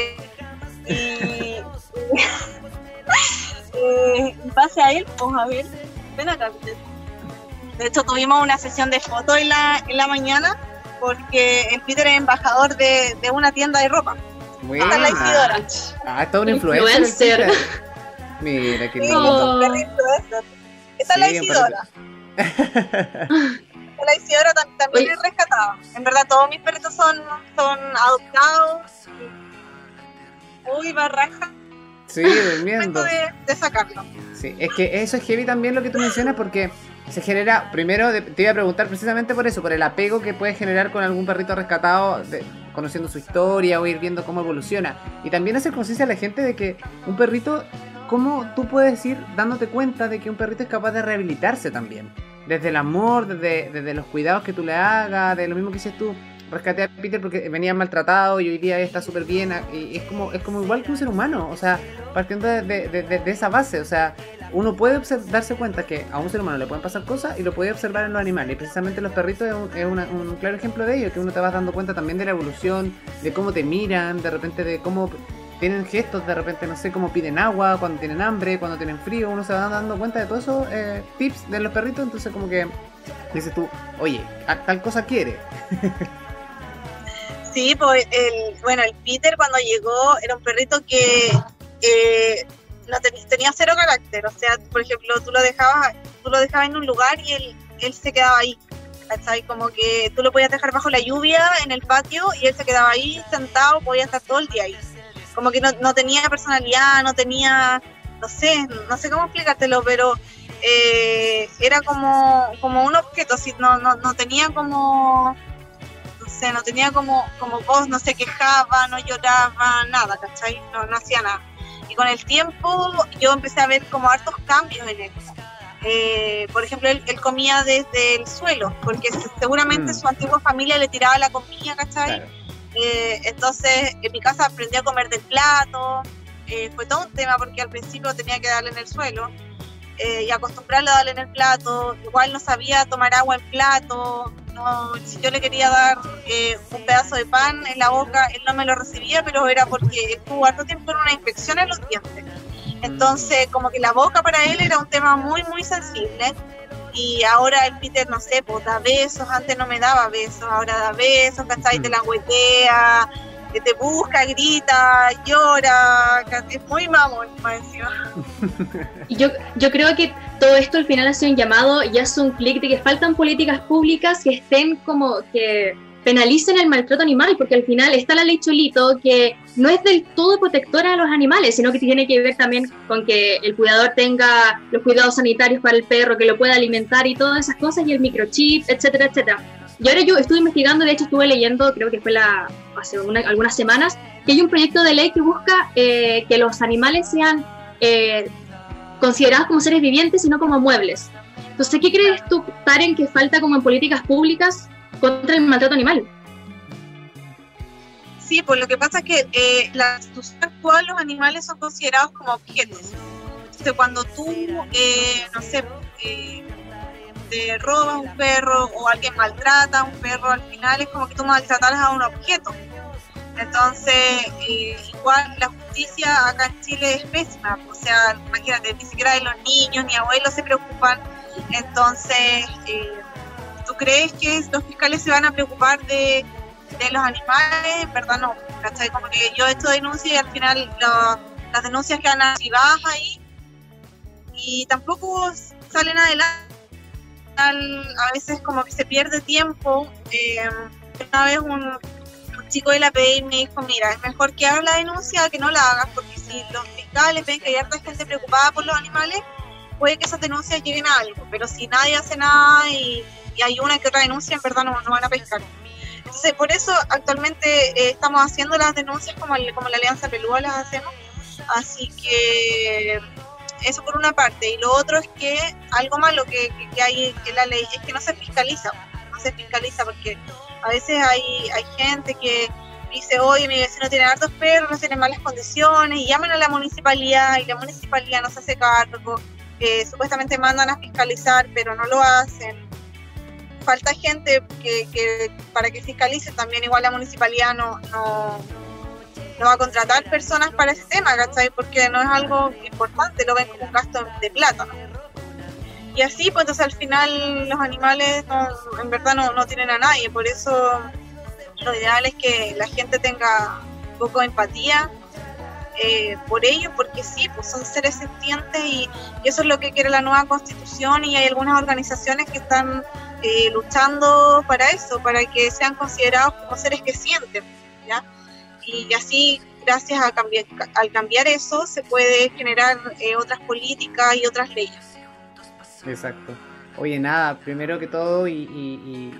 y, y eh, en base a él, vamos a ver, ven acá. De hecho, tuvimos una sesión de fotos en la, en la mañana porque el Peter es embajador de, de una tienda de ropa. Buena. Esta es la Isidora. Ah, es toda una influencer. Influencer. Mira, qué Sí, lindo. Oh. un. Esta es la Sí, un Isidora. La Isidora tam- también Oye. es rescatada. En verdad, todos mis perritos son, son adoptados. Uy, barraja Sí, durmiendo. de, de sacarlo. Sí, es que eso es heavy también lo que tú mencionas porque se genera, primero te iba a preguntar precisamente por eso, por el apego que puede generar con algún perrito rescatado, de- conociendo su historia o ir viendo cómo evoluciona. Y también hacer conciencia a la gente de que un perrito, cómo tú puedes ir dándote cuenta de que un perrito es capaz de rehabilitarse también. Desde el amor, desde, desde los cuidados que tú le hagas, de lo mismo que dices tú. Rescaté a Peter porque venía maltratado y hoy día está súper bien. Y es como, es como igual que un ser humano. O sea, partiendo de, de- de- de esa base. O sea, uno puede darse cuenta que a un ser humano le pueden pasar cosas y lo puede observar en los animales. Y precisamente los perritos es, un, es una- un claro ejemplo de ello, que uno te vas dando cuenta también de la evolución, de cómo te miran, de repente de cómo tienen gestos, de repente no sé cómo piden agua, cuando tienen hambre, cuando tienen frío, uno se va dando cuenta de todos esos eh, tips de los perritos, entonces como que dices tú, oye, tal cosa quiere. Sí, pues el, bueno, el Peter cuando llegó era un perrito que eh, no ten- tenía cero carácter. O sea, por ejemplo, tú lo dejabas, tú lo dejabas en un lugar y él, él se quedaba ahí. ¿cachai? Como que tú lo podías dejar bajo la lluvia en el patio y él se quedaba ahí sentado, podía estar todo el día ahí. Como que no, no tenía personalidad, no tenía, no sé, no sé cómo explicártelo, pero eh, era como, como un objeto, así, no, no, no tenía como no sé, no tenía como, como voz, no se quejaba, no lloraba, nada, ¿cachai? No, no hacía nada. Y con el tiempo yo empecé a ver como hartos cambios en él. Eh, por ejemplo, él, él comía desde el suelo, porque se- seguramente Mm. su antigua familia le tiraba la comida, ¿cachai? Claro. Eh, entonces, en mi casa aprendió a comer del plato. eh, fue todo un tema porque al principio tenía que darle en el suelo eh, y acostumbrarlo a darle en el plato. Igual no sabía tomar agua en plato. No, si yo le quería dar eh, un pedazo de pan en la boca, él no me lo recibía, pero era porque estuvo harto tiempo en una infección en los dientes. Entonces, como que la boca para él era un tema muy, muy sensible. Y ahora el Peter, no sé, pues da besos, antes no me daba besos, ahora da besos, ¿cachai? Te la huetea, que te busca, grita, llora, es muy mamón, encima. Yo, yo creo que todo esto al final hace un llamado y hace un clic de que faltan políticas públicas que estén como que penalicen el maltrato animal, porque al final está la ley Cholito que no es del todo protectora a los animales, sino que tiene que ver también con que el cuidador tenga los cuidados sanitarios para el perro, que lo pueda alimentar y todas esas cosas, y el microchip, etcétera, etcétera. Y ahora yo estuve investigando, de hecho estuve leyendo, creo que fue la, hace una- algunas semanas, que hay un proyecto de ley que busca eh, que los animales sean eh, considerados como seres vivientes y no como muebles. Entonces, ¿qué crees tú, Taren, que falta como en políticas públicas contra el maltrato animal? Sí, pues lo que pasa es que eh, la actual los animales son considerados como objetos. Entonces, cuando tú, eh, no sé, eh, te robas un perro o alguien maltrata a un perro, al final es como que tú maltrataras a un objeto. Entonces, eh, igual la justicia acá en Chile es pésima. O sea, imagínate, ni siquiera de los niños ni abuelos se preocupan. Entonces, eh, ¿tú crees que los fiscales se van a preocupar de, de los animales? Verdad no. ¿cachai? Como que yo he hecho denuncias y al final las denuncias quedan archivadas ahí y tampoco salen adelante. A veces como que se pierde tiempo. Eh, una vez un, un chico de la PDI me dijo, mira, es mejor que hagas la denuncia que no la hagas, porque si los fiscales ven que hay harta gente preocupada por los animales, puede que esas denuncias lleguen a algo, pero si nadie hace nada y, y hay una que otra denuncia, en verdad no, no van a pescar. Entonces, por eso actualmente eh, estamos haciendo las denuncias como, el- como la Alianza Pelúa las hacemos, así que eso por una parte, y lo otro es que algo malo que, que, hay que la ley es que no se fiscaliza, no se fiscaliza porque a veces hay, hay gente que dice, oye, mi vecino tiene hartos perros, no tiene malas condiciones, y llaman a la municipalidad y la municipalidad no se hace cargo, eh, supuestamente mandan a fiscalizar, pero no lo hacen. Falta gente que, para que fiscalice, también igual la municipalidad no, no, no va a contratar personas para ese tema, ¿cachai? Porque no es algo importante, lo ven como un gasto de plata, Y así, pues entonces al final los animales en verdad no, no tienen a nadie, por eso lo ideal es que la gente tenga un poco de empatía eh, por ellos, porque sí, pues son seres sintientes y, eso es lo que quiere la nueva constitución y hay algunas organizaciones que están eh, luchando para eso, para que sean considerados como seres que sienten, ¿ya? Y así, gracias a cambiar, al cambiar eso, se puede generar eh, otras políticas y otras leyes. Exacto. Oye, nada, primero que todo y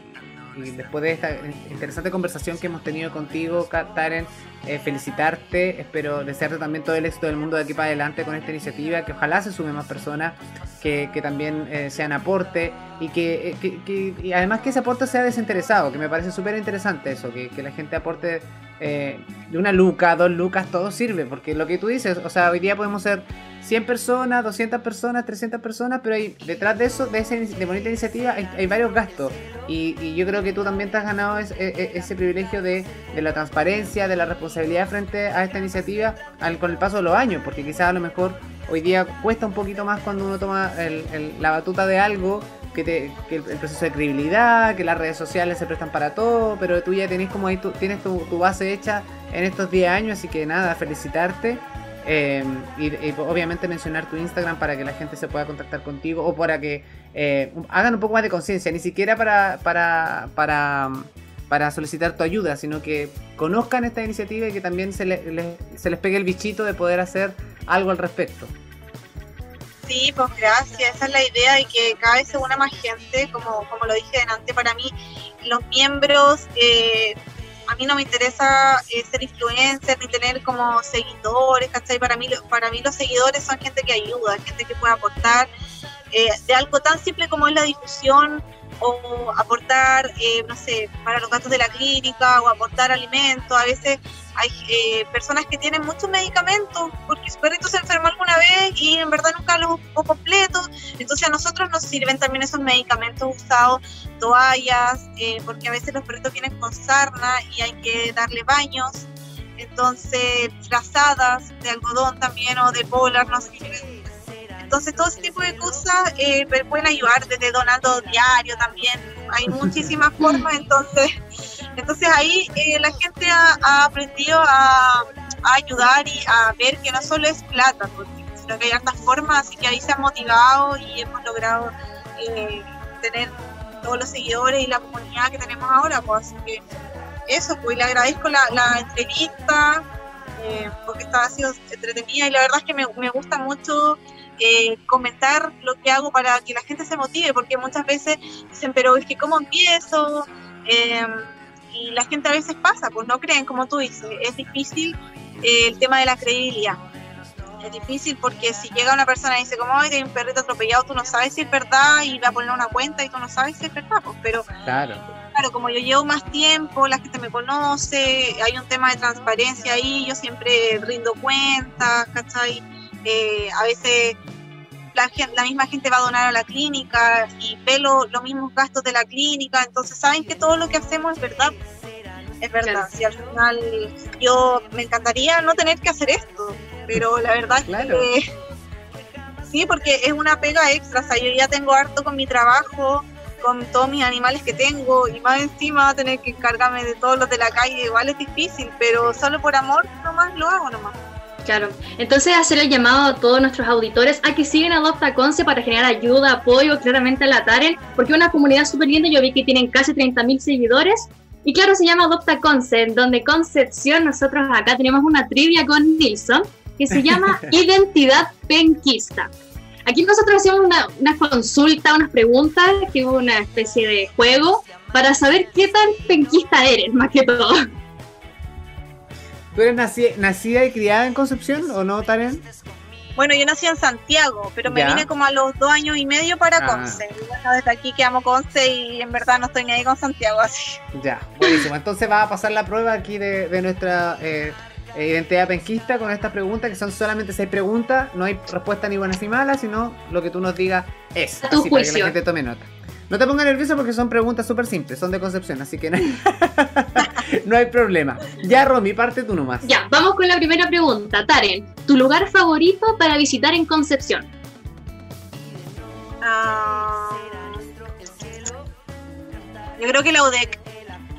y después de esta interesante conversación que hemos tenido contigo, Taren, eh, felicitarte, espero desearte también todo el éxito del mundo de aquí para adelante con esta iniciativa, que ojalá se sumen más personas, que, que también eh, sean aporte y que, eh, que, que además que ese aporte sea desinteresado, que me parece súper interesante eso, que, la gente aporte de una luca, dos lucas, todo sirve, porque lo que tú dices, o sea, hoy día podemos ser 100 personas, 200 personas, 300 personas, pero hay, detrás de eso, de esa de bonita iniciativa, hay, varios gastos. Y, yo creo que tú también te has ganado e, e, ese, privilegio de, la transparencia, de la responsabilidad frente a esta iniciativa con el paso de los años, porque quizás a lo mejor hoy día cuesta un poquito más cuando uno toma la batuta de algo. Que, el, proceso de credibilidad, que las redes sociales se prestan para todo, pero tú ya tenés como ahí, tú, tienes tu, tu base hecha en estos 10 años, así que nada, felicitarte Em, y, obviamente mencionar tu Instagram para que la gente se pueda contactar contigo o para que eh, hagan un poco más de conciencia, ni siquiera para, para, para, para, solicitar tu ayuda, sino que conozcan esta iniciativa y que también se, se les pegue el bichito de poder hacer algo al respecto. Sí, pues gracias, esa es la idea y que cada vez se una más gente, como, como lo dije delante, para mí los miembros eh, a mí no me interesa eh, ser influencer ni tener como seguidores, ¿cachai? Para mí, para mí los seguidores son gente que ayuda, gente que puede aportar eh, de algo tan simple como es la difusión o aportar, eh, no sé, para los gastos de la clínica o aportar alimentos. A veces hay eh, personas que tienen muchos medicamentos porque su perrito se enfermó alguna vez y en verdad nunca los ocupó completos. Entonces a nosotros nos sirven también esos medicamentos usados, toallas, eh, porque a veces los perritos vienen con sarna y hay que darle baños. Entonces, frazadas de algodón también o de polar, no sé entonces, todo ese tipo de cosas eh, pueden ayudar, desde donando diario también. Hay muchísimas formas, entonces, entonces ahí eh, la gente ha, aprendido a, ayudar y a ver que no solo es plata, sino que hay otras formas, así que ahí se ha motivado y hemos logrado eh, tener todos los seguidores y la comunidad que tenemos ahora, pues así que eso, pues le agradezco la, entrevista, porque estaba sido entretenida y la verdad es que me, me gusta mucho eh, comentar lo que hago para que la gente se motive, porque muchas veces dicen, pero es que ¿cómo empiezo? Em, y la gente a veces pasa, pues no creen, como tú dices, es difícil eh, el tema de la credibilidad. Es difícil porque si llega una persona y dice, como hay un perrito atropellado, tú no sabes si es verdad y va a poner una cuenta y tú no sabes si es verdad, pues, pero claro. claro, como yo llevo más tiempo, la gente me conoce, hay un tema de transparencia ahí, yo siempre rindo cuentas, ¿cachai? Eh, a veces la, la, misma gente va a donar a la clínica y ve los mismos gastos de la clínica, entonces saben que todo lo que hacemos es verdad. Es verdad, si al final yo me encantaría no tener que hacer esto, pero la verdad es que sí, porque es una pega extra, o sea, yo ya tengo harto con mi trabajo, con todos mis animales que tengo y más encima tener que encargarme de todos los de la calle, igual es difícil, pero solo por amor nomás lo hago nomás. Claro, entonces hacer el llamado a todos nuestros auditores a que sigan Adopta Conce para generar ayuda, apoyo, claramente a la Taren, porque es una comunidad súper linda, yo vi que tienen casi 30.000 seguidores, y claro, se llama Adopta Conce, donde Concepción, nosotros acá tenemos una trivia con Nilsson, que se llama Identidad Penquista. Aquí nosotros hacemos una, una consulta, unas preguntas, que es una especie de juego, para saber qué tan penquista eres, más que todo. ¿Tú eres nacida y criada en Concepción o no, Taren? Bueno, yo nací en Santiago, pero me vine como a los dos años y medio para ah. Conce. bueno, desde aquí que amo Conce y en verdad no estoy ni ahí con Santiago así. Ya, Buenísimo. Entonces va a pasar la prueba aquí de, de nuestra eh, eh, identidad penquista con estas preguntas, que son solamente seis preguntas. No hay respuesta ni buenas ni malas, sino lo que tú nos digas es. A tu así para que la juicio. gente tome nota. No te pongas nervioso porque son preguntas súper simples, son de concepción, así que no, no hay problema. Ya, Romy, parte tú nomás. Ya, vamos con la primera pregunta. Taren, ¿tu lugar favorito para visitar en Concepción? Ah, yo creo que la UDEC.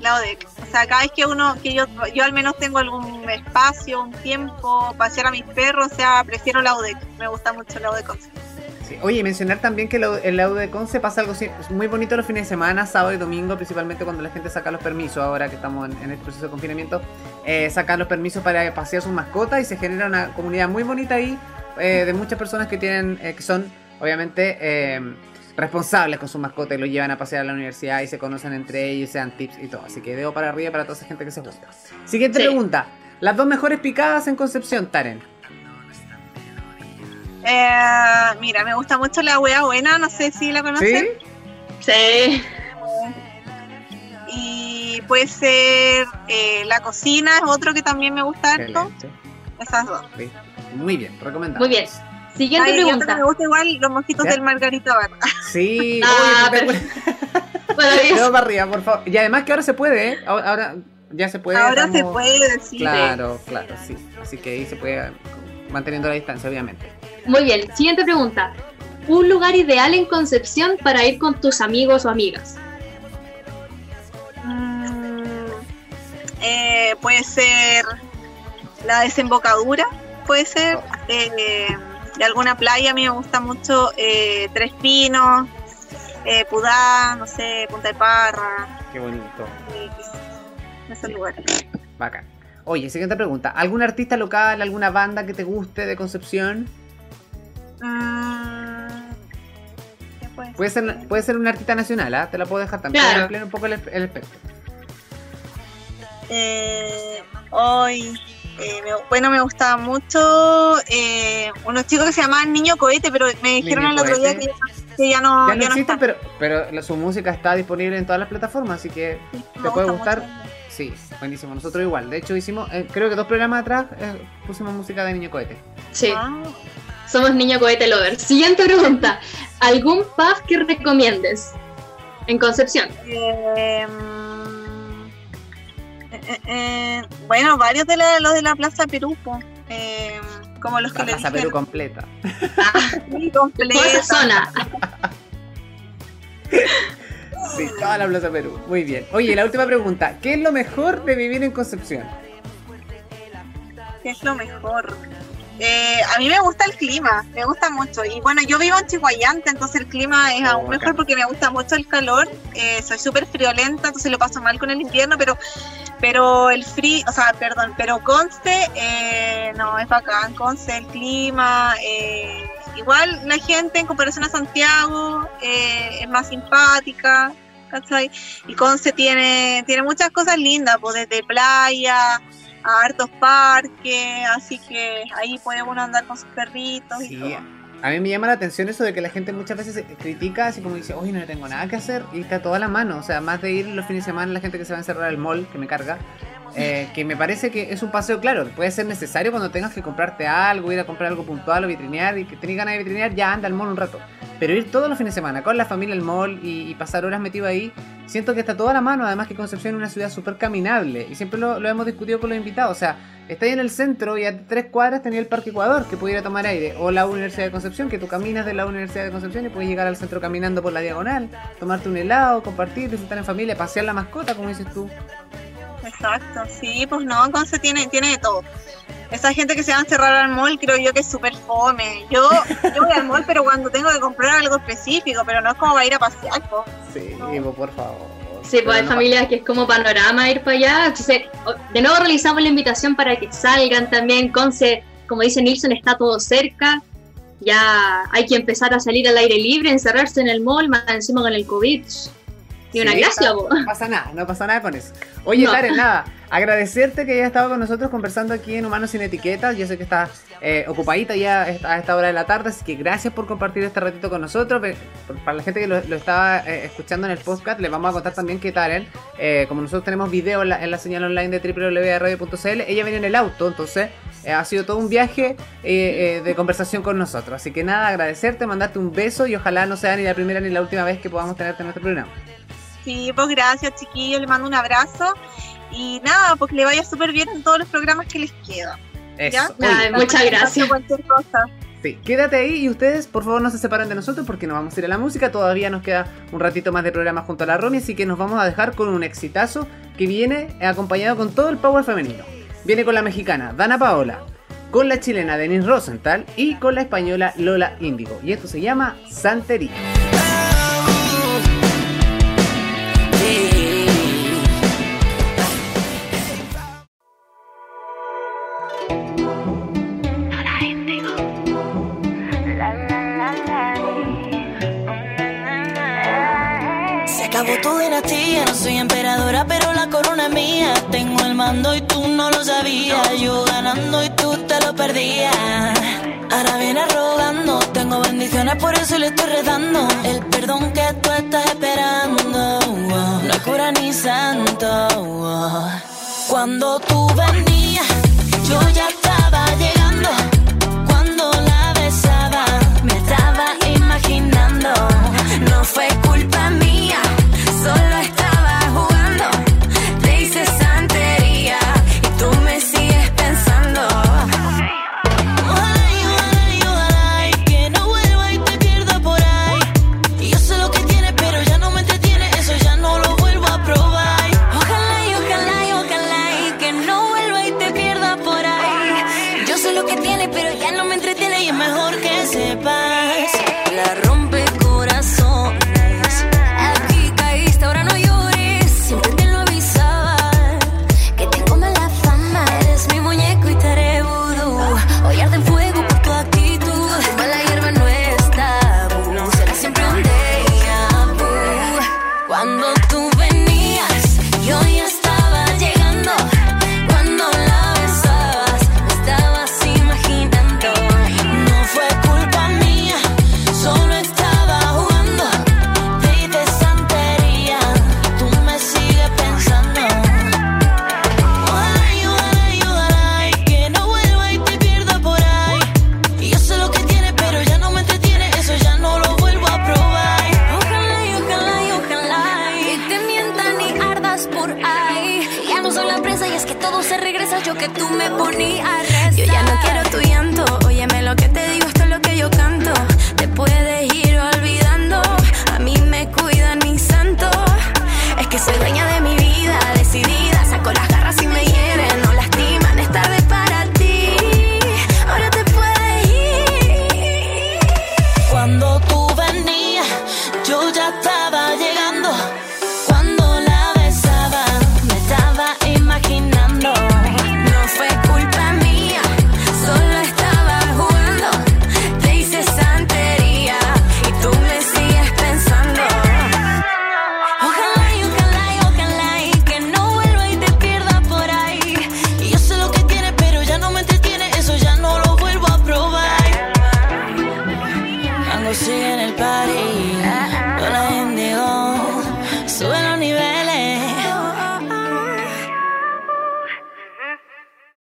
La UDEC. O sea, cada vez que uno, que yo, yo al menos tengo algún espacio, un tiempo, pasear a mis perros, o sea, prefiero la UDEC. Me gusta mucho la UDEC. Sí. Oye, mencionar también que lo- en la U de Conce pasa algo así- muy bonito los fines de semana, sábado y domingo, principalmente cuando la gente saca los permisos, ahora que estamos en, en este proceso de confinamiento, eh, sacan los permisos para pasear sus mascotas y se genera una comunidad muy bonita ahí eh, de muchas personas que tienen, eh, que son obviamente eh, responsables con sus mascotas y los llevan a pasear a la universidad y se conocen entre ellos, se dan tips y todo. Así que dedo para arriba para toda esa gente que se gusta. Siguiente Sí. pregunta. Las dos mejores picadas en Concepción, Taren. Eh, mira, me gusta mucho la wea buena, no sé si la conocen. ¿Sí? Sí. Y puede ser eh, la cocina, es otro que también me gusta harto. Esas dos. Sí. Muy bien, recomendado. Muy bien. Siguiente Ay, pregunta. me gusta igual los mojitos ¿Ya? del Margarita Bar. Sí, Ah, oye, pero- para arriba, por favor. Y además que ahora se puede, ¿eh? Ahora, ahora ya se puede. Ahora se puede, sí. Claro, claro, sí. Así que ahí se puede manteniendo la distancia, obviamente. Muy bien. Siguiente pregunta. Un lugar ideal en Concepción para ir con tus amigos o amigas. Mm, eh, puede ser la desembocadura, puede ser eh, de alguna playa. A mí me gusta mucho eh, Tres Pinos, eh, Pudá, no sé, Punta de Parra, Qué bonito. eh, esos lugares. Bacán. Oye, siguiente pregunta. ¿Algún artista local, alguna banda que te guste de Concepción? ¿Qué puede Puede ser, puede ser un artista nacional, ¿ah? Te la puedo dejar también. Claro. ampliar un poco el, el espectro. Eh, hoy, eh, me- bueno, me gustaba mucho eh, unos chicos que se llamaban Niño Cohete, pero me dijeron Niño el otro día que, ya- que ya no, ya no ya no existen, está. pero, pero la- su música está disponible en todas las plataformas, así que Sí, ¿te puede gusta gustar? mucho. Sí, buenísimo. Nosotros igual. De hecho, hicimos, eh, creo que dos programas atrás eh, pusimos música de Niño Cohete. Sí. Ah, Somos niño cohete lover. Siguiente pregunta. ¿Algún pub que recomiendes en Concepción? eh, mm, eh, eh, eh, bueno, varios de la- los de la Plaza Perú, eh, como los que La Plaza. Perú completa. Sí, Toda esa completa. zona. Sí, toda la Plaza Perú. Muy bien. Oye, la última pregunta. ¿Qué es lo mejor de vivir en Concepción? ¿Qué es lo mejor? Eh, a mí me gusta el clima, me gusta mucho. Y bueno, yo vivo en Chihuayante, entonces el clima es Oh, aún bacán. mejor porque me gusta mucho el calor. Eh, soy súper friolenta, entonces lo paso mal con el invierno, pero pero el frío, o sea, perdón, pero Conce, eh, no, es bacán. Conce, el clima, eh, igual la gente en comparación a Santiago eh, es más simpática. ¿cachai? Y Conce tiene, tiene muchas cosas lindas, pues desde playa, a hartos parques, así que ahí puede uno andar con sus perritos y todo. a mí me llama la atención eso de que la gente muchas veces critica, así como dice, oye, no le tengo nada que hacer, y está toda la mano. O sea, más de ir los fines de semana, la gente que se va a encerrar al mall, que me carga, eh, que me parece que es un paseo, claro, puede ser necesario cuando tengas que comprarte algo, ir a comprar algo puntual o vitrinear, y que tenés ganas de vitrinear, ya anda al mall un rato. Pero ir todos los fines de semana con la familia al mall y, pasar horas metido ahí, siento que está toda la mano. Además, que Concepción es una ciudad súper caminable, y siempre lo, lo hemos discutido con los invitados. O sea, está ahí en el centro y a tres cuadras tenía el Parque Ecuador que pudiera tomar aire, o la Universidad de Concepción, que tú caminas de la Universidad de Concepción y puedes llegar al centro caminando por la diagonal, tomarte un helado, compartir, disfrutar en familia, pasear la mascota, como dices tú. Exacto, sí, pues no, Conce tiene, tiene de todo. Esa gente que se va a encerrar al mall, creo yo que es súper fome. Yo, yo voy al mall, pero cuando tengo que comprar algo específico, pero no es como para ir a pasear, po. Sí, No. Por favor. Sí, pues hay familias que es como panorama ir para allá. Entonces, de nuevo realizamos la invitación para que salgan también. Conce, como dice Nilsson, está todo cerca. Ya hay que empezar a salir al aire libre, encerrarse en el mall, más encima con el COVID. Una gracia, No pasa nada, no pasa nada con eso. Oye, No. Karen, nada, agradecerte que hayas estado con nosotros conversando aquí en Humanos sin Etiquetas. Yo sé que estás eh, ocupadita ya a esta- hora de la tarde, así que gracias por compartir este ratito con nosotros. Para la gente que lo, lo estaba eh, escuchando en el podcast, les vamos a contar también que Karen, eh, como nosotros tenemos video en la, en la señal online de www.radio.cl, ella viene en el auto, entonces eh, ha sido todo un viaje eh, de conversación con nosotros. Así que nada, agradecerte, mandarte un beso y ojalá no sea ni la primera ni la última vez que podamos tenerte en nuestro programa. Sí, pues gracias, chiquillos. Le mando un abrazo. Y nada, pues que le vaya súper bien en todos los programas que les quedan. Muchas gracias. Cualquier cosa. Sí, quédate ahí y ustedes por favor no se separen de nosotros porque nos vamos a ir a la música. Todavía nos queda un ratito más de programa junto a la Romy, así que nos vamos a dejar con un exitazo que viene acompañado con todo el power femenino. Viene con la mexicana Dana Paola, con la chilena Denise Rosenthal y con la española Lola Índigo. Y esto se llama Santería. Y tú no lo sabías. Yo ganando y tú te lo perdías. Ahora viene bendiciones, por eso le estoy redando. El perdón que tú estás esperando, no es cura ni santo. Cuando tú venías, yo ya estaba llegando. Cuando la besaba, me estaba imaginando. No fue culpa mía, solo estaba